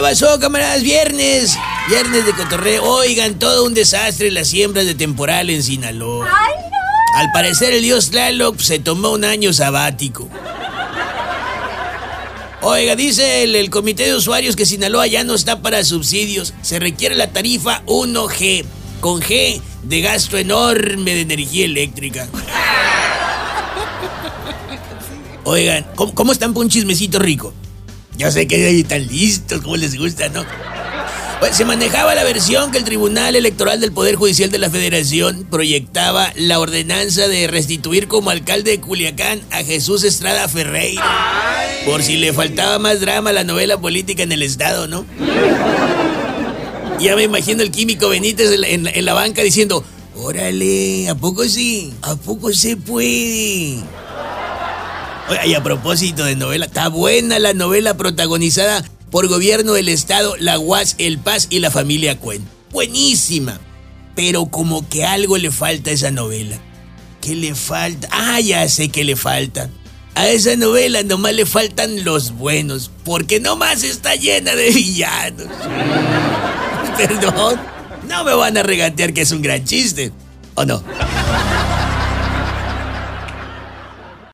¿Qué pasó, camaradas? Viernes. Viernes de cotorreo. Oigan, todo un desastre las siembras de temporal en Sinaloa. ¡Ay, no! Al parecer el dios Tlaloc se tomó un año sabático. Oiga, dice el, el comité de usuarios que Sinaloa ya no está para subsidios. Se requiere la tarifa 1G, con G de gasto enorme de energía eléctrica. Oigan, ¿cómo, cómo están para un chismecito rico? Ya sé que están listos, como les gusta, ¿no? Pues se manejaba la versión que el Tribunal Electoral del Poder Judicial de la Federación proyectaba la ordenanza de restituir como alcalde de Culiacán a Jesús Estrada Ferreira. Por si le faltaba más drama a la novela política en el Estado, ¿no? Ya me imagino el químico Benítez en la- en la banca diciendo, órale, ¿a poco sí? ¿A poco se puede? Oiga, y a propósito de novela, está buena la novela protagonizada por gobierno del estado, la UAS, el Paz y la familia Cuen. Buenísima. Pero como que algo le falta a esa novela. ¿Qué le falta? Ah, ya sé qué le falta. A esa novela nomás le faltan los buenos, porque nomás está llena de villanos. Perdón, no me van a regatear que es un gran chiste, ¿o no?